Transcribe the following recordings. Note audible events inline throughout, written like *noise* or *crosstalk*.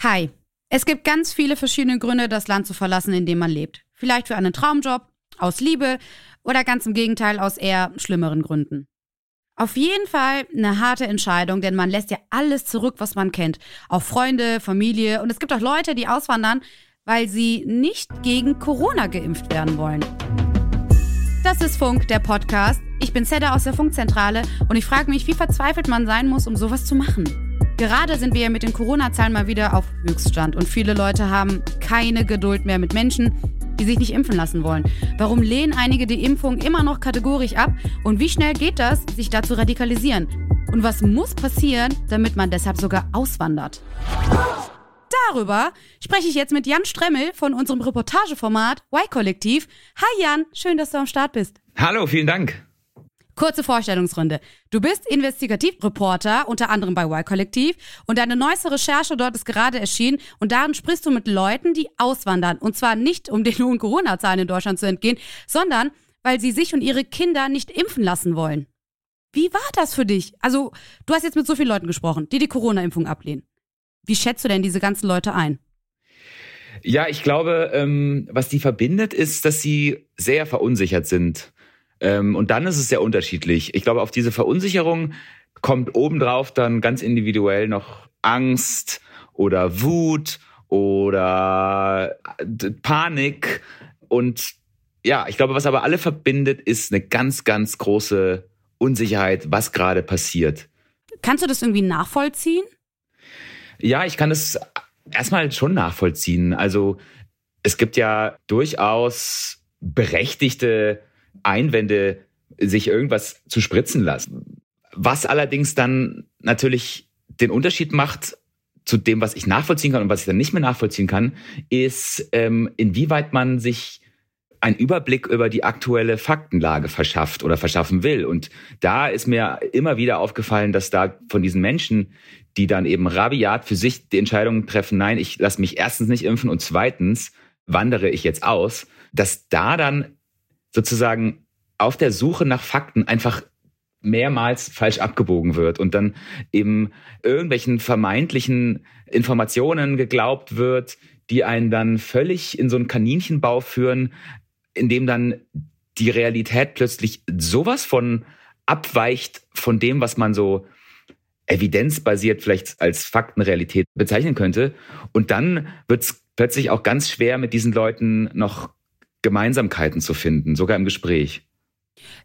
Hi. Es gibt ganz viele verschiedene Gründe, das Land zu verlassen, in dem man lebt. Vielleicht für einen Traumjob, aus Liebe oder ganz im Gegenteil aus eher schlimmeren Gründen. Auf jeden Fall eine harte Entscheidung, denn man lässt ja alles zurück, was man kennt. Auch Freunde, Familie und es gibt auch Leute, die auswandern, weil sie nicht gegen Corona geimpft werden wollen. Das ist Funk, der Podcast. Ich bin Zedda aus der Funkzentrale und ich frage mich, wie verzweifelt man sein muss, um sowas zu machen. Gerade sind wir ja mit den Corona-Zahlen mal wieder auf Höchststand und viele Leute haben keine Geduld mehr mit Menschen, die sich nicht impfen lassen wollen. Warum lehnen einige die Impfung immer noch kategorisch ab und wie schnell geht das, sich da zu radikalisieren? Und was muss passieren, damit man deshalb sogar auswandert? Darüber spreche ich jetzt mit Jan Stremmel von unserem Reportageformat Y-Kollektiv. Hi Jan, schön, dass du am Start bist. Hallo, vielen Dank. Kurze Vorstellungsrunde. Du bist Investigativreporter, unter anderem bei Y-Kollektiv, und deine neueste Recherche dort ist gerade erschienen und darin sprichst du mit Leuten, die auswandern. Und zwar nicht, um den hohen Corona-Zahlen in Deutschland zu entgehen, sondern weil sie sich und ihre Kinder nicht impfen lassen wollen. Wie war das für dich? Also, du hast jetzt mit so vielen Leuten gesprochen, die die Corona-Impfung ablehnen. Wie schätzt du denn diese ganzen Leute ein? Ja, ich glaube, ähm, was die verbindet, ist, dass sie sehr verunsichert sind. Ähm, und dann ist es sehr unterschiedlich. Ich glaube, auf diese Verunsicherung kommt obendrauf dann ganz individuell noch Angst oder Wut oder äh, Panik. Und ja, ich glaube, was aber alle verbindet, ist eine ganz, ganz große Unsicherheit, was gerade passiert. Kannst du das irgendwie nachvollziehen? Ja, ich kann es erstmal schon nachvollziehen. Also es gibt ja durchaus berechtigte Einwände, sich irgendwas zu spritzen lassen. Was allerdings dann natürlich den Unterschied macht zu dem, was ich nachvollziehen kann und was ich dann nicht mehr nachvollziehen kann, ist, ähm, inwieweit man sich einen Überblick über die aktuelle Faktenlage verschafft oder verschaffen will. Und da ist mir immer wieder aufgefallen, dass da von diesen Menschen, die dann eben rabiat für sich die Entscheidung treffen, nein, ich lasse mich erstens nicht impfen und zweitens wandere ich jetzt aus, dass da dann sozusagen auf der Suche nach Fakten einfach mehrmals falsch abgebogen wird und dann eben irgendwelchen vermeintlichen Informationen geglaubt wird, die einen dann völlig in so einen Kaninchenbau führen, in dem dann die Realität plötzlich sowas von abweicht von dem, was man so evidenzbasiert vielleicht als Faktenrealität bezeichnen könnte. Und dann wird es plötzlich auch ganz schwer, mit diesen Leuten noch Gemeinsamkeiten zu finden, sogar im Gespräch.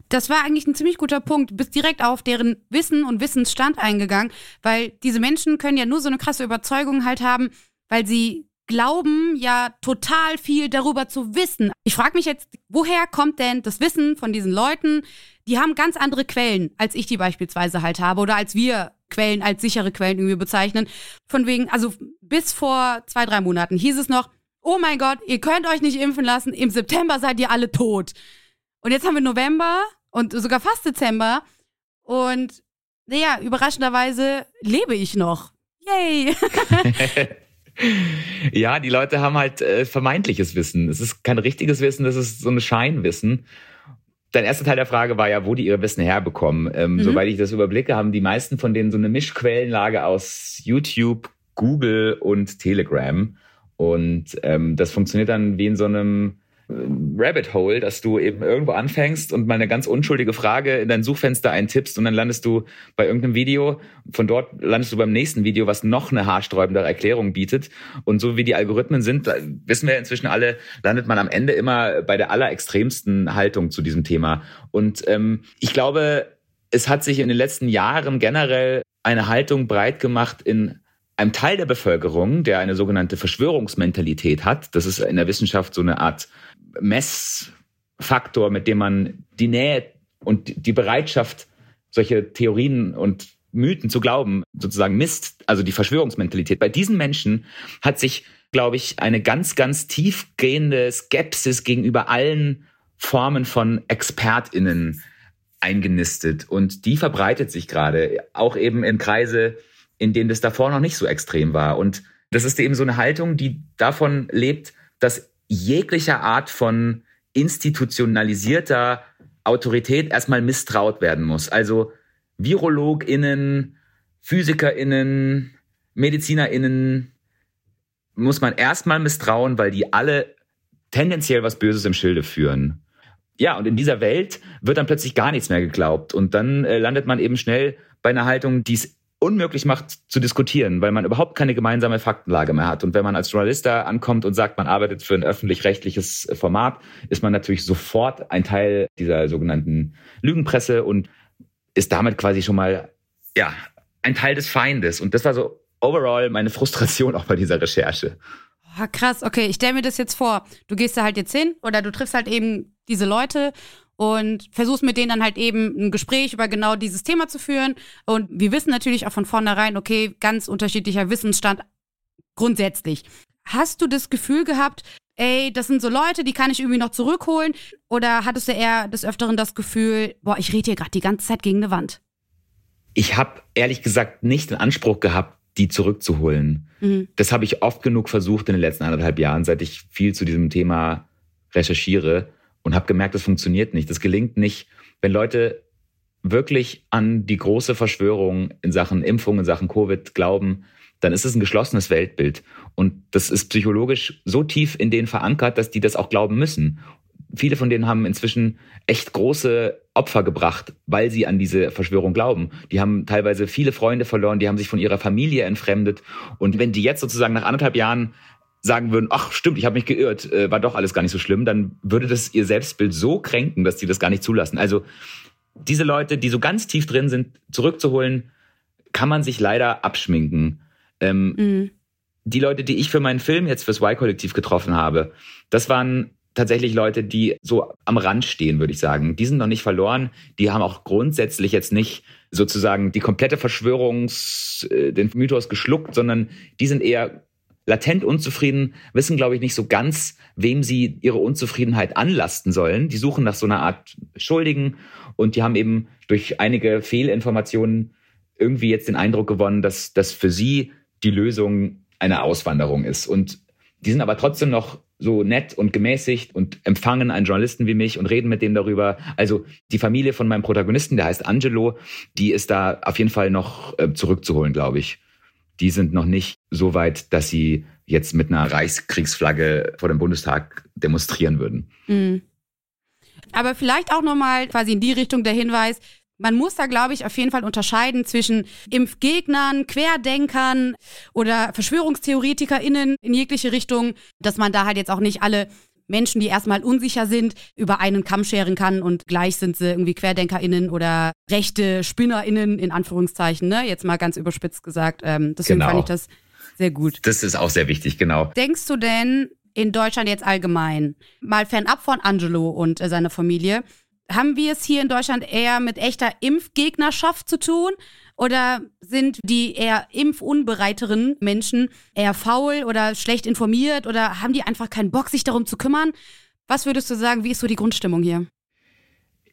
Das war eigentlich ein ziemlich guter Punkt. Du bist direkt auf deren Wissen und Wissensstand eingegangen, weil diese Menschen können ja nur so eine krasse Überzeugung halt haben, weil sie glauben ja total viel darüber zu wissen. Ich frage mich jetzt, woher kommt denn das Wissen von diesen Leuten? Die haben ganz andere Quellen, als ich die beispielsweise halt habe oder als wir Quellen als sichere Quellen irgendwie bezeichnen. Von wegen, also bis vor zwei, drei Monaten hieß es noch, oh mein Gott, ihr könnt euch nicht impfen lassen, im September seid ihr alle tot. Und jetzt haben wir November und sogar fast Dezember. Und naja, überraschenderweise lebe ich noch. Yay! *laughs* ja, die Leute haben halt äh, vermeintliches Wissen. Es ist kein richtiges Wissen, das ist so ein Scheinwissen. Dein erster Teil der Frage war ja, wo die ihr Wissen herbekommen. Ähm, mhm. Soweit ich das überblicke, haben die meisten von denen so eine Mischquellenlage aus YouTube, Google und Telegram. Und ähm, das funktioniert dann wie in so einem äh, Rabbit Hole, dass du eben irgendwo anfängst und mal eine ganz unschuldige Frage in dein Suchfenster eintippst und dann landest du bei irgendeinem Video. Von dort landest du beim nächsten Video, was noch eine haarsträubendere Erklärung bietet. Und so wie die Algorithmen sind, wissen wir inzwischen alle, landet man am Ende immer bei der allerextremsten Haltung zu diesem Thema. Und ähm, ich glaube, es hat sich in den letzten Jahren generell eine Haltung breit gemacht in einem Teil der Bevölkerung, der eine sogenannte Verschwörungsmentalität hat, das ist in der Wissenschaft so eine Art Messfaktor, mit dem man die Nähe und die Bereitschaft, solche Theorien und Mythen zu glauben, sozusagen misst, also die Verschwörungsmentalität. Bei diesen Menschen hat sich, glaube ich, eine ganz, ganz tiefgehende Skepsis gegenüber allen Formen von ExpertInnen eingenistet. Und die verbreitet sich gerade, auch eben in Kreise, in denen das davor noch nicht so extrem war. Und das ist eben so eine Haltung, die davon lebt, dass jeglicher Art von institutionalisierter Autorität erstmal misstraut werden muss. Also VirologInnen, PhysikerInnen, MedizinerInnen, muss man erstmal misstrauen, weil die alle tendenziell was Böses im Schilde führen. Ja, und in dieser Welt wird dann plötzlich gar nichts mehr geglaubt. Und dann äh, landet man eben schnell bei einer Haltung, die es unmöglich macht zu diskutieren, weil man überhaupt keine gemeinsame Faktenlage mehr hat. Und wenn man als Journalist da ankommt und sagt, man arbeitet für ein öffentlich-rechtliches Format, ist man natürlich sofort ein Teil dieser sogenannten Lügenpresse und ist damit quasi schon mal, ja, ein Teil des Feindes. Und das war so overall meine Frustration auch bei dieser Recherche. Oh, krass, okay, ich stelle mir das jetzt vor. Du gehst da halt jetzt hin oder du triffst halt eben diese Leute und versuchst mit denen dann halt eben ein Gespräch über genau dieses Thema zu führen. Und wir wissen natürlich auch von vornherein, okay, ganz unterschiedlicher Wissensstand grundsätzlich. Hast du das Gefühl gehabt, ey, das sind so Leute, die kann ich irgendwie noch zurückholen? Oder hattest du eher des Öfteren das Gefühl, boah, ich rede hier gerade die ganze Zeit gegen eine Wand? Ich habe ehrlich gesagt nicht den Anspruch gehabt, die zurückzuholen. Mhm. Das habe ich oft genug versucht in den letzten anderthalb Jahren, seit ich viel zu diesem Thema recherchiere und habe gemerkt, das funktioniert nicht. Das gelingt nicht, wenn Leute wirklich an die große Verschwörung in Sachen Impfung, in Sachen Covid glauben, dann ist es ein geschlossenes Weltbild. Und das ist psychologisch so tief in denen verankert, dass die das auch glauben müssen. Viele von denen haben inzwischen echt große Opfer gebracht, weil sie an diese Verschwörung glauben. Die haben teilweise viele Freunde verloren, die haben sich von ihrer Familie entfremdet. Und wenn die jetzt sozusagen nach anderthalb Jahren sagen würden, ach stimmt, ich habe mich geirrt, äh, war doch alles gar nicht so schlimm, dann würde das ihr Selbstbild so kränken, dass sie das gar nicht zulassen. Also diese Leute, die so ganz tief drin sind, zurückzuholen, kann man sich leider abschminken. Ähm, mhm. Die Leute, die ich für meinen Film jetzt fürs Y-Kollektiv getroffen habe, das waren tatsächlich Leute, die so am Rand stehen, würde ich sagen. Die sind noch nicht verloren. Die haben auch grundsätzlich jetzt nicht sozusagen die komplette Verschwörungs, äh, den Mythos geschluckt, sondern die sind eher latent unzufrieden, wissen, glaube ich, nicht so ganz, wem sie ihre Unzufriedenheit anlasten sollen. Die suchen nach so einer Art Schuldigen und die haben eben durch einige Fehlinformationen irgendwie jetzt den Eindruck gewonnen, dass das für sie die Lösung eine Auswanderung ist. Und die sind aber trotzdem noch so nett und gemäßigt und empfangen einen Journalisten wie mich und reden mit dem darüber. Also die Familie von meinem Protagonisten, der heißt Angelo, die ist da auf jeden Fall noch äh, zurückzuholen, glaube ich die sind noch nicht so weit, dass sie jetzt mit einer Reichskriegsflagge vor dem Bundestag demonstrieren würden. Mhm. Aber vielleicht auch nochmal quasi in die Richtung der Hinweis, man muss da, glaube ich, auf jeden Fall unterscheiden zwischen Impfgegnern, Querdenkern oder VerschwörungstheoretikerInnen in jegliche Richtung, dass man da halt jetzt auch nicht alle Menschen, die erstmal unsicher sind, über einen Kamm scheren kann und gleich sind sie irgendwie QuerdenkerInnen oder rechte SpinnerInnen in Anführungszeichen, ne? Jetzt mal ganz überspitzt gesagt. Ähm, deswegen genau. fand ich das sehr gut. Das ist auch sehr wichtig, genau. Denkst du denn in Deutschland jetzt allgemein, mal fernab von Angelo und äh, seiner Familie, haben wir es hier in Deutschland eher mit echter Impfgegnerschaft zu tun? Oder sind die eher impfunbereiteren Menschen eher faul oder schlecht informiert oder haben die einfach keinen Bock, sich darum zu kümmern? Was würdest du sagen, wie ist so die Grundstimmung hier?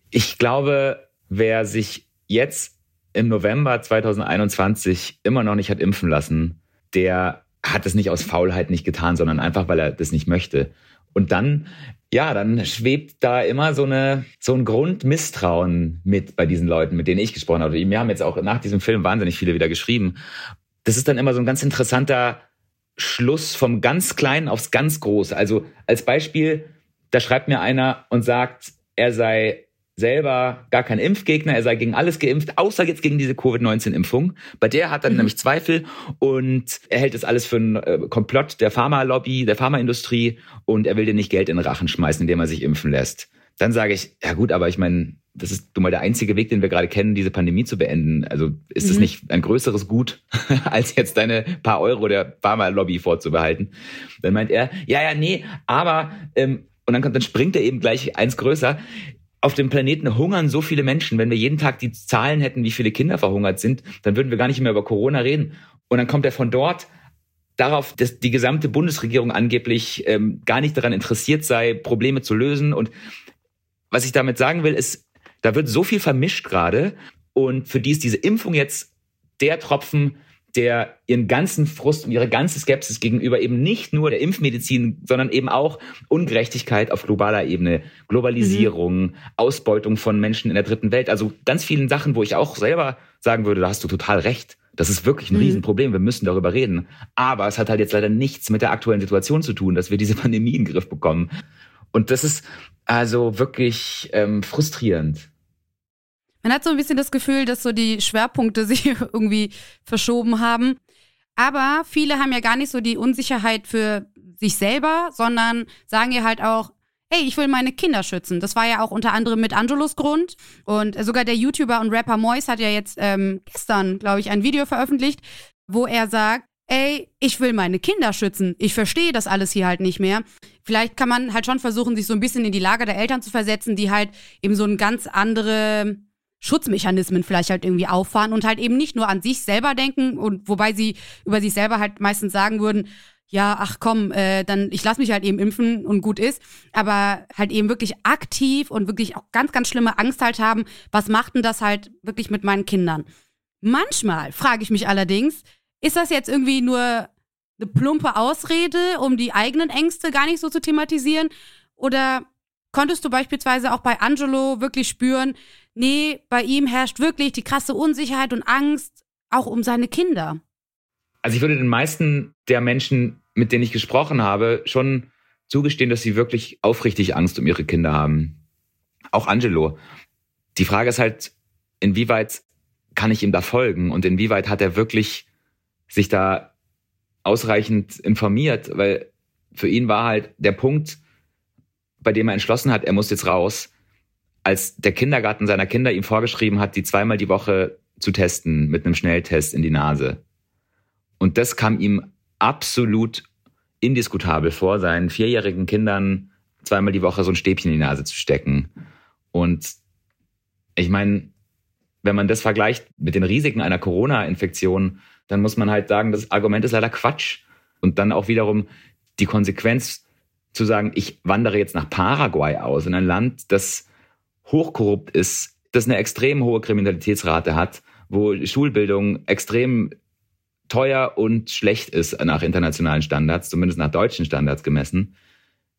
Ich glaube, wer sich jetzt im November 2021 immer noch nicht hat impfen lassen, der hat es nicht aus Faulheit nicht getan, sondern einfach, weil er das nicht möchte. Und dann ja, dann schwebt da immer so eine so ein Grundmisstrauen mit bei diesen Leuten, mit denen ich gesprochen habe. Wir haben jetzt auch nach diesem Film wahnsinnig viele wieder geschrieben. Das ist dann immer so ein ganz interessanter Schluss vom ganz Kleinen aufs ganz Große. Also als Beispiel, da schreibt mir einer und sagt, er sei selber gar kein Impfgegner, er sei gegen alles geimpft, außer jetzt gegen diese Covid-19-Impfung. Bei der hat er mhm. nämlich Zweifel und er hält das alles für einen äh, Komplott der Pharmalobby, der Pharmaindustrie und er will dir nicht Geld in den Rachen schmeißen, indem er sich impfen lässt. Dann sage ich, ja gut, aber ich meine, das ist nun mal der einzige Weg, den wir gerade kennen, diese Pandemie zu beenden. Also ist es mhm. nicht ein größeres Gut, *laughs* als jetzt deine paar Euro der Pharmalobby vorzubehalten? Dann meint er, ja, ja, nee, aber ähm, und dann, kommt, dann springt er eben gleich eins größer auf dem Planeten hungern so viele Menschen. Wenn wir jeden Tag die Zahlen hätten, wie viele Kinder verhungert sind, dann würden wir gar nicht mehr über Corona reden. Und dann kommt er von dort darauf, dass die gesamte Bundesregierung angeblich ähm, gar nicht daran interessiert sei, Probleme zu lösen. Und was ich damit sagen will, ist, da wird so viel vermischt gerade. Und für die ist diese Impfung jetzt der Tropfen, der ihren ganzen Frust und ihre ganze Skepsis gegenüber eben nicht nur der Impfmedizin, sondern eben auch Ungerechtigkeit auf globaler Ebene, Globalisierung, mhm. Ausbeutung von Menschen in der dritten Welt, also ganz vielen Sachen, wo ich auch selber sagen würde, da hast du total recht. Das ist wirklich ein mhm. Riesenproblem. Wir müssen darüber reden. Aber es hat halt jetzt leider nichts mit der aktuellen Situation zu tun, dass wir diese Pandemie in den Griff bekommen. Und das ist also wirklich ähm, frustrierend. Man hat so ein bisschen das Gefühl, dass so die Schwerpunkte *laughs* sich irgendwie verschoben haben. Aber viele haben ja gar nicht so die Unsicherheit für sich selber, sondern sagen ja halt auch, hey, ich will meine Kinder schützen. Das war ja auch unter anderem mit Angelos Grund. Und sogar der YouTuber und Rapper Mois hat ja jetzt ähm, gestern, glaube ich, ein Video veröffentlicht, wo er sagt, ey, ich will meine Kinder schützen. Ich verstehe das alles hier halt nicht mehr. Vielleicht kann man halt schon versuchen, sich so ein bisschen in die Lage der Eltern zu versetzen, die halt eben so ein ganz andere Schutzmechanismen vielleicht halt irgendwie auffahren und halt eben nicht nur an sich selber denken und wobei sie über sich selber halt meistens sagen würden, ja, ach komm, äh, dann ich lass mich halt eben impfen und gut ist, aber halt eben wirklich aktiv und wirklich auch ganz, ganz schlimme Angst halt haben, was macht denn das halt wirklich mit meinen Kindern? Manchmal frage ich mich allerdings, ist das jetzt irgendwie nur eine plumpe Ausrede, um die eigenen Ängste gar nicht so zu thematisieren? Oder konntest du beispielsweise auch bei Angelo wirklich spüren, nee, bei ihm herrscht wirklich die krasse Unsicherheit und Angst, auch um seine Kinder. Also ich würde den meisten der Menschen, mit denen ich gesprochen habe, schon zugestehen, dass sie wirklich aufrichtig Angst um ihre Kinder haben. Auch Angelo. Die Frage ist halt, inwieweit kann ich ihm da folgen und inwieweit hat er wirklich sich da ausreichend informiert, weil für ihn war halt der Punkt, bei dem er entschlossen hat, er muss jetzt raus, als der Kindergarten seiner Kinder ihm vorgeschrieben hat, die zweimal die Woche zu testen mit einem Schnelltest in die Nase. Und das kam ihm absolut indiskutabel vor, seinen vierjährigen Kindern zweimal die Woche so ein Stäbchen in die Nase zu stecken. Und ich meine, wenn man das vergleicht mit den Risiken einer Corona-Infektion, dann muss man halt sagen, das Argument ist leider Quatsch. Und dann auch wiederum die Konsequenz zu sagen, ich wandere jetzt nach Paraguay aus, in ein Land, das hochkorrupt ist, das eine extrem hohe Kriminalitätsrate hat, wo Schulbildung extrem teuer und schlecht ist nach internationalen Standards, zumindest nach deutschen Standards gemessen,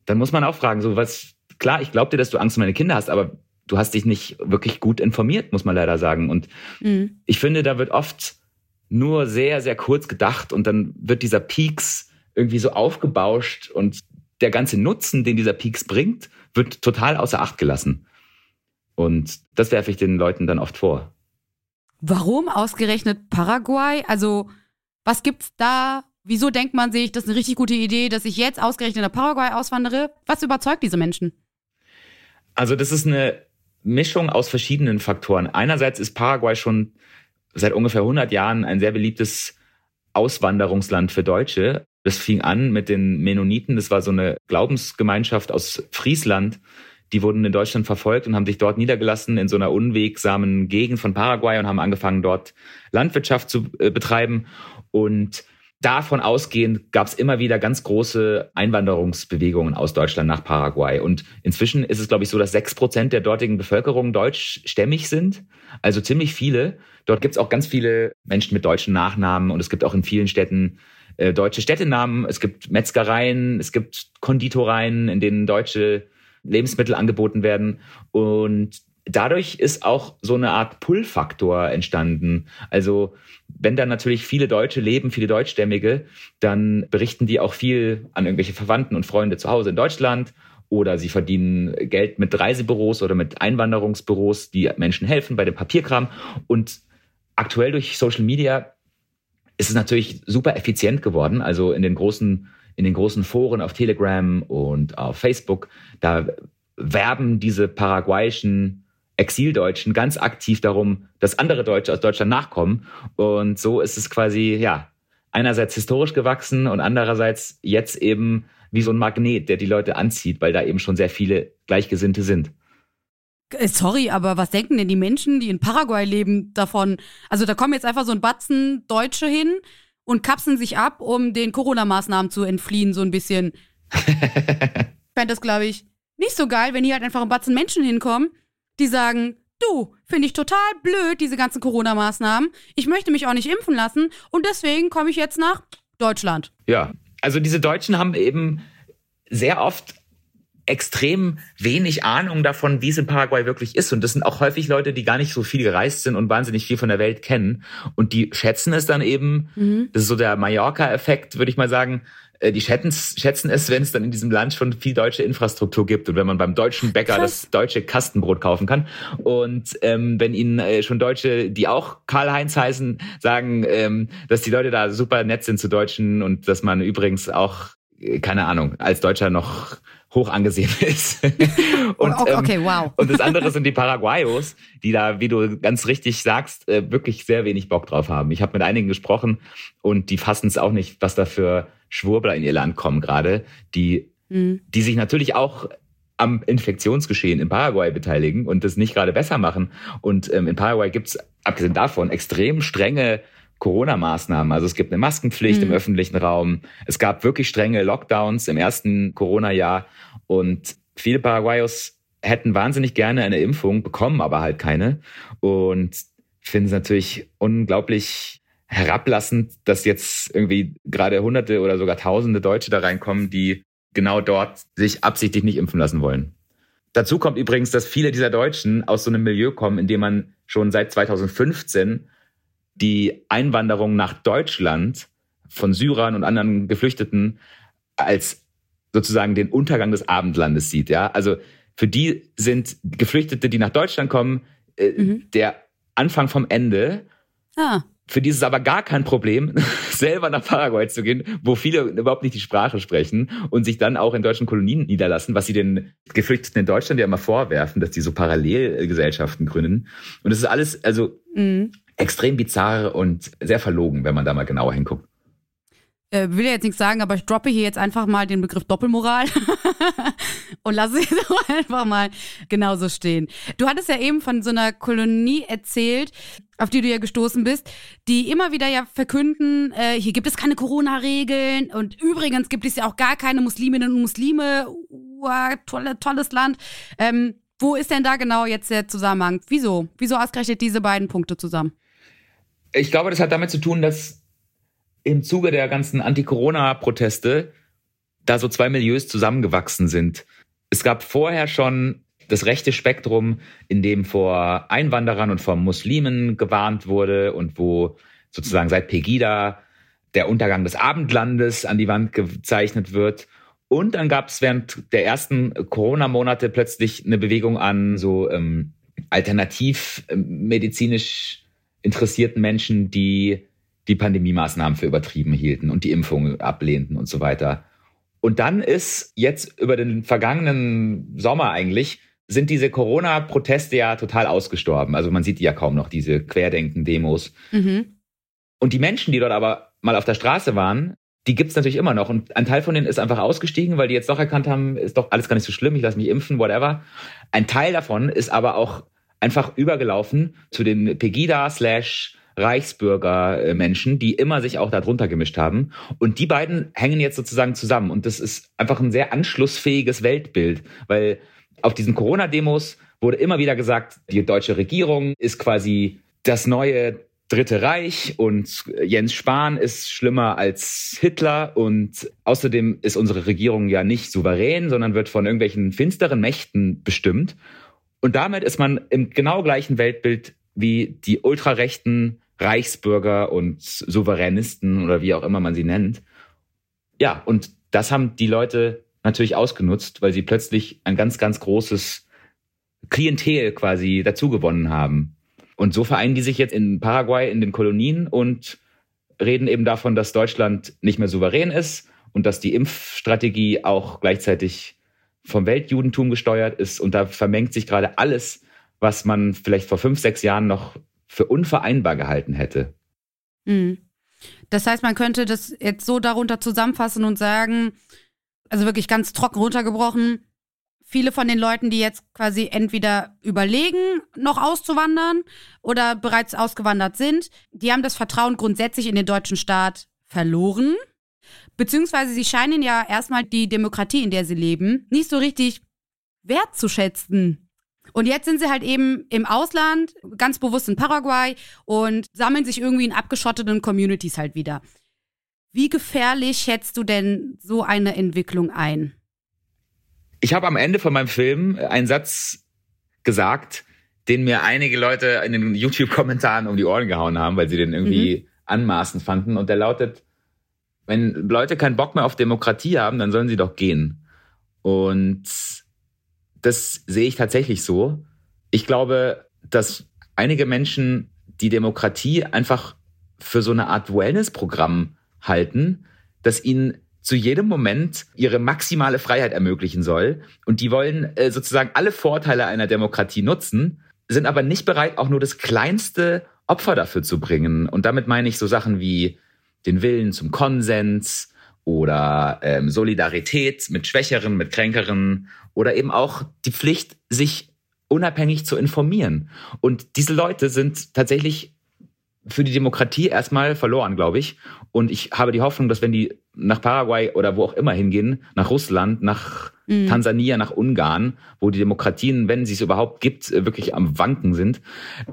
dann muss man auch fragen, so was, klar, ich glaube dir, dass du Angst um deine Kinder hast, aber du hast dich nicht wirklich gut informiert, muss man leider sagen. Und mhm. ich finde, da wird oft nur sehr, sehr kurz gedacht und dann wird dieser Peaks irgendwie so aufgebauscht und der ganze Nutzen, den dieser Peaks bringt, wird total außer Acht gelassen. Und das werfe ich den Leuten dann oft vor. Warum ausgerechnet Paraguay? Also, was gibt's da? Wieso denkt man sich, das ist eine richtig gute Idee, dass ich jetzt ausgerechnet nach Paraguay auswandere? Was überzeugt diese Menschen? Also, das ist eine Mischung aus verschiedenen Faktoren. Einerseits ist Paraguay schon seit ungefähr 100 Jahren ein sehr beliebtes Auswanderungsland für Deutsche. Das fing an mit den Mennoniten. Das war so eine Glaubensgemeinschaft aus Friesland, die wurden in Deutschland verfolgt und haben sich dort niedergelassen in so einer unwegsamen Gegend von Paraguay und haben angefangen, dort Landwirtschaft zu äh, betreiben. Und davon ausgehend gab es immer wieder ganz große Einwanderungsbewegungen aus Deutschland nach Paraguay. Und inzwischen ist es, glaube ich, so, dass sechs Prozent der dortigen Bevölkerung deutschstämmig sind. Also ziemlich viele. Dort gibt es auch ganz viele Menschen mit deutschen Nachnamen und es gibt auch in vielen Städten äh, deutsche Städtenamen. Es gibt Metzgereien, es gibt Konditoreien, in denen deutsche Lebensmittel angeboten werden. Und dadurch ist auch so eine Art Pull-Faktor entstanden. Also wenn da natürlich viele Deutsche leben, viele Deutschstämmige, dann berichten die auch viel an irgendwelche Verwandten und Freunde zu Hause in Deutschland oder sie verdienen Geld mit Reisebüros oder mit Einwanderungsbüros, die Menschen helfen bei dem Papierkram. Und aktuell durch Social Media ist es natürlich super effizient geworden. Also in den großen in den großen Foren auf Telegram und auf Facebook, da werben diese paraguayischen Exildeutschen ganz aktiv darum, dass andere Deutsche aus Deutschland nachkommen. Und so ist es quasi, ja, einerseits historisch gewachsen und andererseits jetzt eben wie so ein Magnet, der die Leute anzieht, weil da eben schon sehr viele Gleichgesinnte sind. Äh, sorry, aber was denken denn die Menschen, die in Paraguay leben, davon? Also da kommen jetzt einfach so ein Batzen Deutsche hin, und kapseln sich ab, um den Corona-Maßnahmen zu entfliehen, so ein bisschen. *laughs* ich fände das, glaube ich, nicht so geil, wenn hier halt einfach ein Batzen Menschen hinkommen, die sagen, du, finde ich total blöd, diese ganzen Corona-Maßnahmen. Ich möchte mich auch nicht impfen lassen und deswegen komme ich jetzt nach Deutschland. Ja, also diese Deutschen haben eben sehr oft extrem wenig Ahnung davon, wie es in Paraguay wirklich ist. Und das sind auch häufig Leute, die gar nicht so viel gereist sind und wahnsinnig viel von der Welt kennen. Und die schätzen es dann eben, mhm. das ist so der Mallorca-Effekt, würde ich mal sagen, äh, die schätzen, schätzen es, wenn es dann in diesem Land schon viel deutsche Infrastruktur gibt und wenn man beim deutschen Bäcker Krass. das deutsche Kastenbrot kaufen kann. Und ähm, wenn ihnen äh, schon Deutsche, die auch Karl-Heinz heißen, sagen, ähm, dass die Leute da super nett sind zu Deutschen und dass man übrigens auch, äh, keine Ahnung, als Deutscher noch hoch angesehen ist. *laughs* und, oh, okay, ähm, wow. und das andere sind die Paraguayos, die da, wie du ganz richtig sagst, äh, wirklich sehr wenig Bock drauf haben. Ich habe mit einigen gesprochen und die fassen es auch nicht, was da für Schwurbler in ihr Land kommen gerade, die, mhm. die sich natürlich auch am Infektionsgeschehen in Paraguay beteiligen und das nicht gerade besser machen. Und ähm, in Paraguay gibt's abgesehen davon, extrem strenge Corona-Maßnahmen. Also es gibt eine Maskenpflicht mhm. im öffentlichen Raum. Es gab wirklich strenge Lockdowns im ersten Corona-Jahr. Und viele Paraguayos hätten wahnsinnig gerne eine Impfung, bekommen aber halt keine. Und finden es natürlich unglaublich herablassend, dass jetzt irgendwie gerade Hunderte oder sogar Tausende Deutsche da reinkommen, die genau dort sich absichtlich nicht impfen lassen wollen. Dazu kommt übrigens, dass viele dieser Deutschen aus so einem Milieu kommen, in dem man schon seit 2015 die Einwanderung nach Deutschland von Syrern und anderen Geflüchteten als sozusagen den Untergang des Abendlandes sieht. Ja, also für die sind Geflüchtete, die nach Deutschland kommen, äh, mhm. der Anfang vom Ende. Ah. Für die ist es aber gar kein Problem, *laughs* selber nach Paraguay zu gehen, wo viele überhaupt nicht die Sprache sprechen und sich dann auch in deutschen Kolonien niederlassen, was sie den Geflüchteten in Deutschland ja immer vorwerfen, dass die so Parallelgesellschaften gründen. Und das ist alles, also mhm extrem bizarr und sehr verlogen, wenn man da mal genauer hinguckt. Äh, will ja jetzt nichts sagen, aber ich droppe hier jetzt einfach mal den Begriff Doppelmoral *laughs* und lasse es *laughs* einfach mal genauso stehen. Du hattest ja eben von so einer Kolonie erzählt, auf die du ja gestoßen bist, die immer wieder ja verkünden, äh, hier gibt es keine Corona-Regeln und übrigens gibt es ja auch gar keine Musliminnen und Muslime. Uah, tolle, tolles Land. Ähm, wo ist denn da genau jetzt der Zusammenhang? Wieso? Wieso ausgerechnet diese beiden Punkte zusammen? Ich glaube, das hat damit zu tun, dass im Zuge der ganzen Anti-Corona-Proteste da so zwei Milieus zusammengewachsen sind. Es gab vorher schon das rechte Spektrum, in dem vor Einwanderern und vor Muslimen gewarnt wurde und wo sozusagen seit Pegida der Untergang des Abendlandes an die Wand gezeichnet wird. Und dann gab es während der ersten Corona-Monate plötzlich eine Bewegung an so ähm, alternativmedizinisch interessierten Menschen, die die Pandemie-Maßnahmen für übertrieben hielten und die Impfung ablehnten und so weiter. Und dann ist jetzt über den vergangenen Sommer eigentlich sind diese Corona-Proteste ja total ausgestorben. Also man sieht die ja kaum noch, diese Querdenken-Demos. Mhm. Und die Menschen, die dort aber mal auf der Straße waren, die gibt's natürlich immer noch. Und ein Teil von denen ist einfach ausgestiegen, weil die jetzt doch erkannt haben, ist doch alles gar nicht so schlimm, ich lasse mich impfen, whatever. Ein Teil davon ist aber auch einfach übergelaufen zu den Pegida slash Reichsbürger-Menschen, die immer sich auch darunter gemischt haben. Und die beiden hängen jetzt sozusagen zusammen. Und das ist einfach ein sehr anschlussfähiges Weltbild, weil auf diesen Corona-Demos wurde immer wieder gesagt, die deutsche Regierung ist quasi das neue Dritte Reich und Jens Spahn ist schlimmer als Hitler und außerdem ist unsere Regierung ja nicht souverän, sondern wird von irgendwelchen finsteren Mächten bestimmt. Und damit ist man im genau gleichen Weltbild wie die ultrarechten Reichsbürger und Souveränisten oder wie auch immer man sie nennt. Ja, und das haben die Leute natürlich ausgenutzt, weil sie plötzlich ein ganz, ganz großes Klientel quasi dazugewonnen haben. Und so vereinen die sich jetzt in Paraguay in den Kolonien und reden eben davon, dass Deutschland nicht mehr souverän ist und dass die Impfstrategie auch gleichzeitig vom Weltjudentum gesteuert ist und da vermengt sich gerade alles, was man vielleicht vor fünf, sechs Jahren noch für unvereinbar gehalten hätte. Mhm. Das heißt, man könnte das jetzt so darunter zusammenfassen und sagen, also wirklich ganz trocken runtergebrochen, viele von den Leuten, die jetzt quasi entweder überlegen, noch auszuwandern oder bereits ausgewandert sind, die haben das Vertrauen grundsätzlich in den deutschen Staat verloren. Beziehungsweise sie scheinen ja erstmal die Demokratie, in der sie leben, nicht so richtig wertzuschätzen. Und jetzt sind sie halt eben im Ausland, ganz bewusst in Paraguay und sammeln sich irgendwie in abgeschotteten Communities halt wieder. Wie gefährlich schätzt du denn so eine Entwicklung ein? Ich habe am Ende von meinem Film einen Satz gesagt, den mir einige Leute in den YouTube-Kommentaren um die Ohren gehauen haben, weil sie den irgendwie mhm. anmaßend fanden. Und der lautet, wenn Leute keinen Bock mehr auf Demokratie haben, dann sollen sie doch gehen. Und das sehe ich tatsächlich so. Ich glaube, dass einige Menschen die Demokratie einfach für so eine Art Wellness-Programm halten, das ihnen zu jedem Moment ihre maximale Freiheit ermöglichen soll. Und die wollen äh, sozusagen alle Vorteile einer Demokratie nutzen, sind aber nicht bereit, auch nur das kleinste Opfer dafür zu bringen. Und damit meine ich so Sachen wie den Willen zum Konsens oder ähm, Solidarität mit Schwächeren, mit Kränkeren oder eben auch die Pflicht, sich unabhängig zu informieren. Und diese Leute sind tatsächlich für die Demokratie erstmal verloren, glaube ich. Und ich habe die Hoffnung, dass wenn die nach Paraguay oder wo auch immer hingehen, nach Russland, nach mhm. Tansania, nach Ungarn, wo die Demokratien, wenn sie es überhaupt gibt, wirklich am Wanken sind,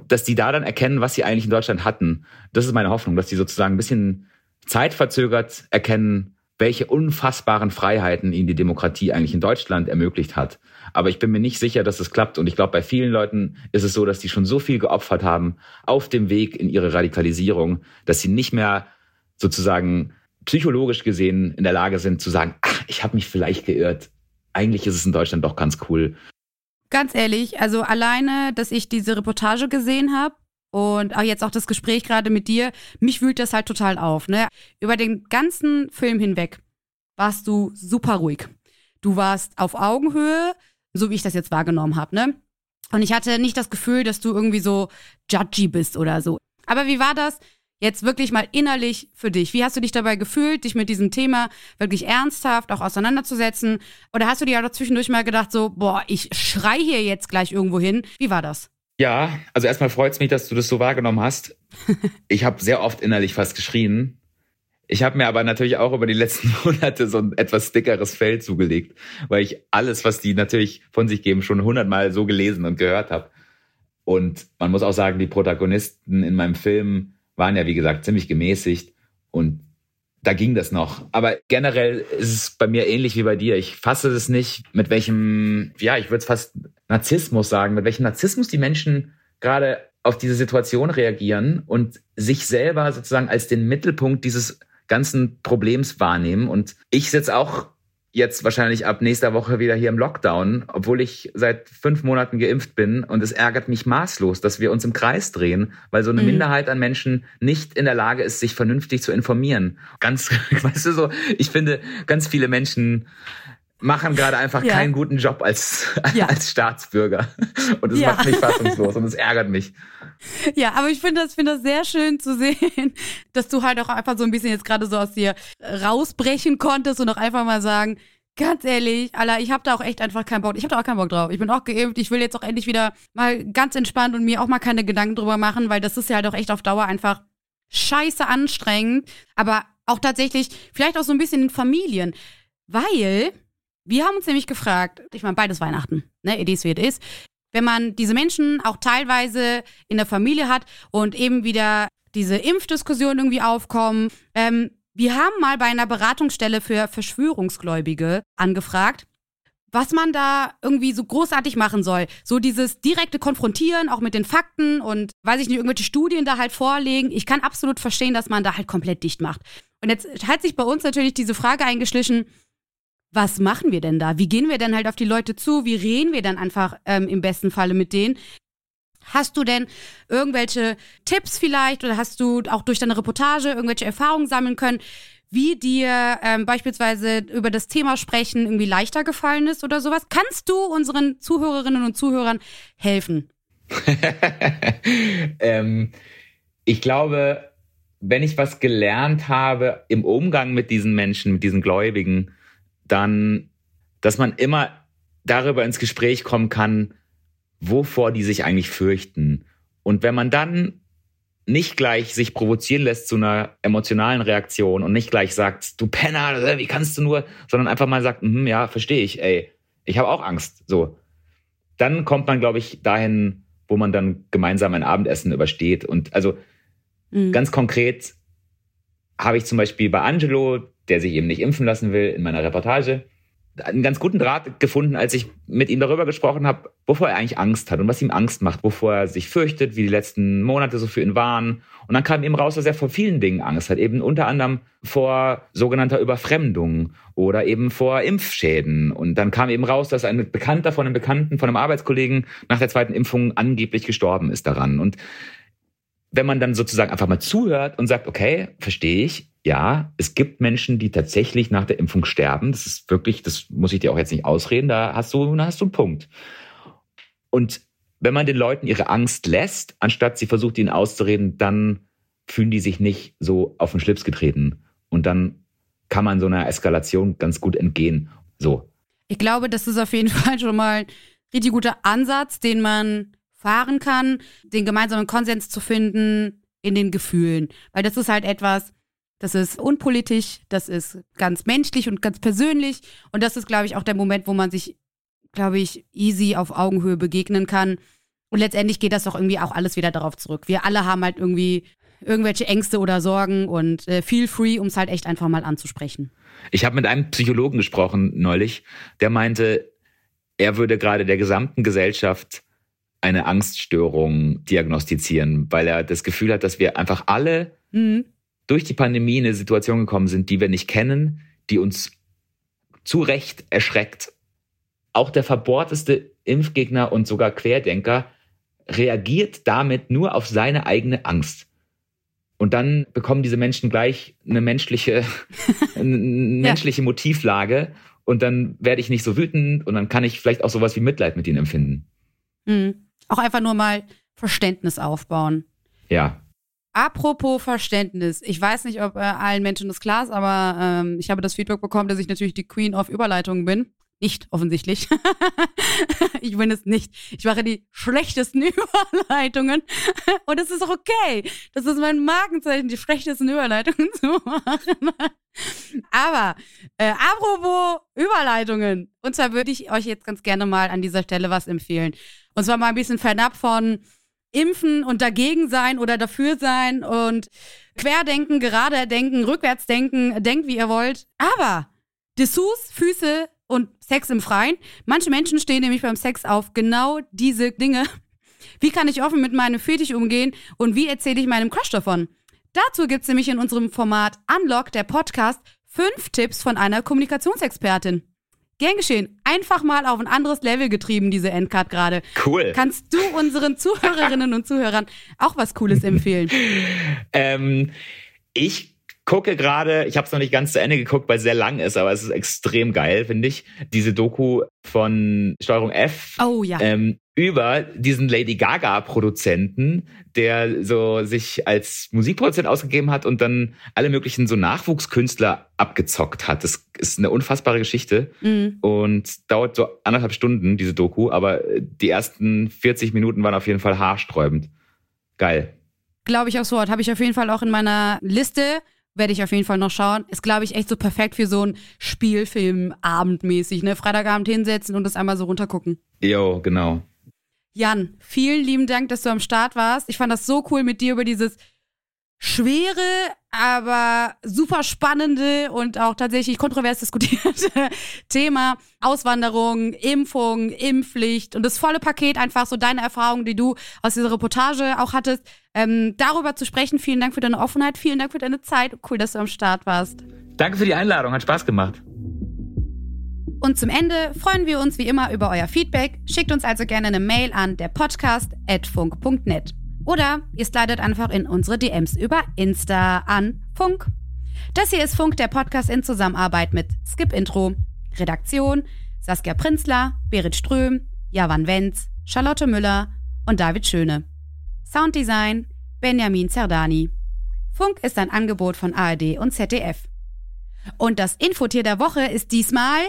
dass die da dann erkennen, was sie eigentlich in Deutschland hatten. Das ist meine Hoffnung, dass die sozusagen ein bisschen zeitverzögert erkennen, welche unfassbaren Freiheiten ihnen die Demokratie eigentlich in Deutschland ermöglicht hat. Aber ich bin mir nicht sicher, dass es klappt. Und ich glaube, bei vielen Leuten ist es so, dass die schon so viel geopfert haben auf dem Weg in ihre Radikalisierung, dass sie nicht mehr sozusagen psychologisch gesehen in der Lage sind zu sagen, ach, ich habe mich vielleicht geirrt. Eigentlich ist es in Deutschland doch ganz cool. Ganz ehrlich, also alleine, dass ich diese Reportage gesehen habe, und auch jetzt auch das Gespräch gerade mit dir, mich wühlt das halt total auf. Ne? Über den ganzen Film hinweg warst du super ruhig. Du warst auf Augenhöhe, so wie ich das jetzt wahrgenommen habe, ne? Und ich hatte nicht das Gefühl, dass du irgendwie so judgy bist oder so. Aber wie war das jetzt wirklich mal innerlich für dich? Wie hast du dich dabei gefühlt, dich mit diesem Thema wirklich ernsthaft auch auseinanderzusetzen? Oder hast du dir auch zwischendurch mal gedacht, so, boah, ich schrei hier jetzt gleich irgendwo hin? Wie war das? Ja, also erstmal freut es mich, dass du das so wahrgenommen hast. *laughs* Ich habe sehr oft innerlich fast geschrien. Ich habe mir aber natürlich auch über die letzten *laughs* Monate so ein etwas dickeres Fell zugelegt, weil ich alles, was die natürlich von sich geben, schon hundertmal so gelesen und gehört habe. Und man muss auch sagen, die Protagonisten in meinem Film waren ja, wie gesagt, ziemlich gemäßigt und da ging das noch. Aber generell ist es bei mir ähnlich wie bei dir. Ich fasse es nicht, mit welchem, ja, ich würde es fast Narzissmus sagen, mit welchem Narzissmus die Menschen gerade auf diese Situation reagieren und sich selber sozusagen als den Mittelpunkt dieses ganzen Problems wahrnehmen. Und ich sitze auch jetzt wahrscheinlich ab nächster Woche wieder hier im Lockdown, obwohl ich seit fünf Monaten geimpft bin. Und es ärgert mich maßlos, dass wir uns im Kreis drehen, weil so eine mhm. Minderheit an Menschen nicht in der Lage ist, sich vernünftig zu informieren. Ganz, *laughs* weißt du so, ich finde, ganz viele Menschen machen gerade einfach ja. keinen guten Job als, *laughs* ja. als Staatsbürger. Und es ja. macht mich fassungslos und es ärgert mich. Ja, aber ich finde das, finde das sehr schön zu sehen, *laughs* dass du halt auch einfach so ein bisschen jetzt gerade so aus dir rausbrechen konntest und auch einfach mal sagen, ganz ehrlich, Alter, ich habe da auch echt einfach keinen Bock. Ich habe da auch keinen Bock drauf. Ich bin auch geimpft. Ich will jetzt auch endlich wieder mal ganz entspannt und mir auch mal keine Gedanken drüber machen, weil das ist ja halt auch echt auf Dauer einfach scheiße anstrengend. Aber auch tatsächlich, vielleicht auch so ein bisschen in Familien. Weil wir haben uns nämlich gefragt, ich meine, beides Weihnachten, ne, it is wie it is. Wenn man diese Menschen auch teilweise in der Familie hat und eben wieder diese Impfdiskussion irgendwie aufkommen. Ähm, wir haben mal bei einer Beratungsstelle für Verschwörungsgläubige angefragt, was man da irgendwie so großartig machen soll. So dieses direkte Konfrontieren, auch mit den Fakten und, weiß ich nicht, irgendwelche Studien da halt vorlegen. Ich kann absolut verstehen, dass man da halt komplett dicht macht. Und jetzt hat sich bei uns natürlich diese Frage eingeschlichen, was machen wir denn da? Wie gehen wir denn halt auf die Leute zu? Wie reden wir dann einfach ähm, im besten Falle mit denen? Hast du denn irgendwelche Tipps vielleicht oder hast du auch durch deine Reportage irgendwelche Erfahrungen sammeln können, wie dir ähm, beispielsweise über das Thema sprechen irgendwie leichter gefallen ist oder sowas? Kannst du unseren Zuhörerinnen und Zuhörern helfen? *laughs* ähm, ich glaube, wenn ich was gelernt habe im Umgang mit diesen Menschen, mit diesen Gläubigen, dann, dass man immer darüber ins Gespräch kommen kann, wovor die sich eigentlich fürchten. Und wenn man dann nicht gleich sich provozieren lässt zu einer emotionalen Reaktion und nicht gleich sagt, du Penner, wie kannst du nur, sondern einfach mal sagt, mm, ja, verstehe ich, ey, ich habe auch Angst, so. Dann kommt man, glaube ich, dahin, wo man dann gemeinsam ein Abendessen übersteht. Und also mhm. ganz konkret habe ich zum Beispiel bei Angelo, der sich eben nicht impfen lassen will, in meiner Reportage, einen ganz guten Draht gefunden, als ich mit ihm darüber gesprochen habe, wovor er eigentlich Angst hat und was ihm Angst macht, wovor er sich fürchtet, wie die letzten Monate so für ihn waren. Und dann kam ihm raus, dass er vor vielen Dingen Angst hat, eben unter anderem vor sogenannter Überfremdung oder eben vor Impfschäden. Und dann kam eben raus, dass ein Bekannter von einem Bekannten, von einem Arbeitskollegen nach der zweiten Impfung angeblich gestorben ist daran. Und wenn man dann sozusagen einfach mal zuhört und sagt, okay, verstehe ich, ja, es gibt Menschen, die tatsächlich nach der Impfung sterben. Das ist wirklich, das muss ich dir auch jetzt nicht ausreden, da hast du, da hast du einen Punkt. Und wenn man den Leuten ihre Angst lässt, anstatt sie versucht, ihnen auszureden, dann fühlen die sich nicht so auf den Schlips getreten. Und dann kann man so einer Eskalation ganz gut entgehen. So. Ich glaube, das ist auf jeden *laughs* Fall schon mal ein richtig guter Ansatz, den man fahren kann, den gemeinsamen Konsens zu finden in den Gefühlen. Weil das ist halt etwas, das ist unpolitisch, das ist ganz menschlich und ganz persönlich. Und das ist, glaube ich, auch der Moment, wo man sich, glaube ich, easy auf Augenhöhe begegnen kann. Und letztendlich geht das doch irgendwie auch alles wieder darauf zurück. Wir alle haben halt irgendwie irgendwelche Ängste oder Sorgen und äh, feel free, um es halt echt einfach mal anzusprechen. Ich habe mit einem Psychologen gesprochen neulich, der meinte, er würde gerade der gesamten Gesellschaft eine Angststörung diagnostizieren, weil er das Gefühl hat, dass wir einfach alle mhm. Durch die Pandemie in eine Situation gekommen sind, die wir nicht kennen, die uns zu Recht erschreckt. Auch der verbohrteste Impfgegner und sogar Querdenker reagiert damit nur auf seine eigene Angst. Und dann bekommen diese Menschen gleich eine menschliche, *laughs* eine menschliche ja. Motivlage. Und dann werde ich nicht so wütend und dann kann ich vielleicht auch sowas wie Mitleid mit ihnen empfinden. Mhm. Auch einfach nur mal Verständnis aufbauen. Ja. Apropos Verständnis. Ich weiß nicht, ob äh, allen Menschen das klar ist, aber ähm, ich habe das Feedback bekommen, dass ich natürlich die Queen of Überleitungen bin. Nicht offensichtlich. *laughs* ich bin es nicht. Ich mache die schlechtesten *laughs* Überleitungen. Und es ist auch okay. Das ist mein Markenzeichen, die schlechtesten Überleitungen zu machen. Aber äh, apropos Überleitungen. Und zwar würde ich euch jetzt ganz gerne mal an dieser Stelle was empfehlen. Und zwar mal ein bisschen fernab von Impfen und dagegen sein oder dafür sein und querdenken, gerade denken, rückwärts denken, denkt wie ihr wollt. Aber Dessous, Füße und Sex im Freien. Manche Menschen stehen nämlich beim Sex auf genau diese Dinge. Wie kann ich offen mit meinem Fetisch umgehen und wie erzähle ich meinem Crush davon? Dazu gibt es nämlich in unserem Format Unlock, der Podcast, fünf Tipps von einer Kommunikationsexpertin. Gern geschehen. Einfach mal auf ein anderes Level getrieben, diese Endcard gerade. Cool. Kannst du unseren Zuhörerinnen und Zuhörern auch was Cooles empfehlen? *laughs* ähm, ich gucke gerade, ich habe es noch nicht ganz zu Ende geguckt, weil es sehr lang ist, aber es ist extrem geil, finde ich. Diese Doku von Steuerung F. Oh ja. Ähm, über diesen Lady Gaga-Produzenten, der so sich als Musikproduzent ausgegeben hat und dann alle möglichen so Nachwuchskünstler abgezockt hat. Das ist eine unfassbare Geschichte mhm. und dauert so anderthalb Stunden, diese Doku, aber die ersten 40 Minuten waren auf jeden Fall haarsträubend. Geil. Glaube ich aufs Wort. Habe ich auf jeden Fall auch in meiner Liste. Werde ich auf jeden Fall noch schauen. Ist, glaube ich, echt so perfekt für so einen Spielfilm abendmäßig, ne? Freitagabend hinsetzen und das einmal so runtergucken. Jo, genau. Jan, vielen lieben Dank, dass du am Start warst. Ich fand das so cool mit dir über dieses schwere, aber super spannende und auch tatsächlich kontrovers diskutierte *laughs* Thema Auswanderung, Impfung, Impfpflicht und das volle Paket einfach so deine Erfahrungen, die du aus dieser Reportage auch hattest, ähm, darüber zu sprechen. Vielen Dank für deine Offenheit, vielen Dank für deine Zeit. Cool, dass du am Start warst. Danke für die Einladung, hat Spaß gemacht. Und zum Ende freuen wir uns wie immer über euer Feedback. Schickt uns also gerne eine Mail an der podcast.funk.net. Oder ihr slidet einfach in unsere DMs über Insta an Funk. Das hier ist Funk, der Podcast in Zusammenarbeit mit Skip Intro, Redaktion Saskia Prinzler, Berit Ström, Javan Wenz, Charlotte Müller und David Schöne. Sounddesign Benjamin Zerdani. Funk ist ein Angebot von ARD und ZDF. Und das Infotier der Woche ist diesmal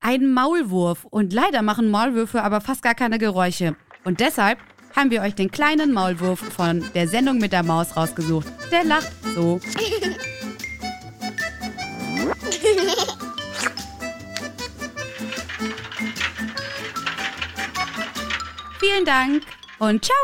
ein Maulwurf. Und leider machen Maulwürfe aber fast gar keine Geräusche. Und deshalb haben wir euch den kleinen Maulwurf von der Sendung mit der Maus rausgesucht. Der lacht so. Vielen Dank und ciao!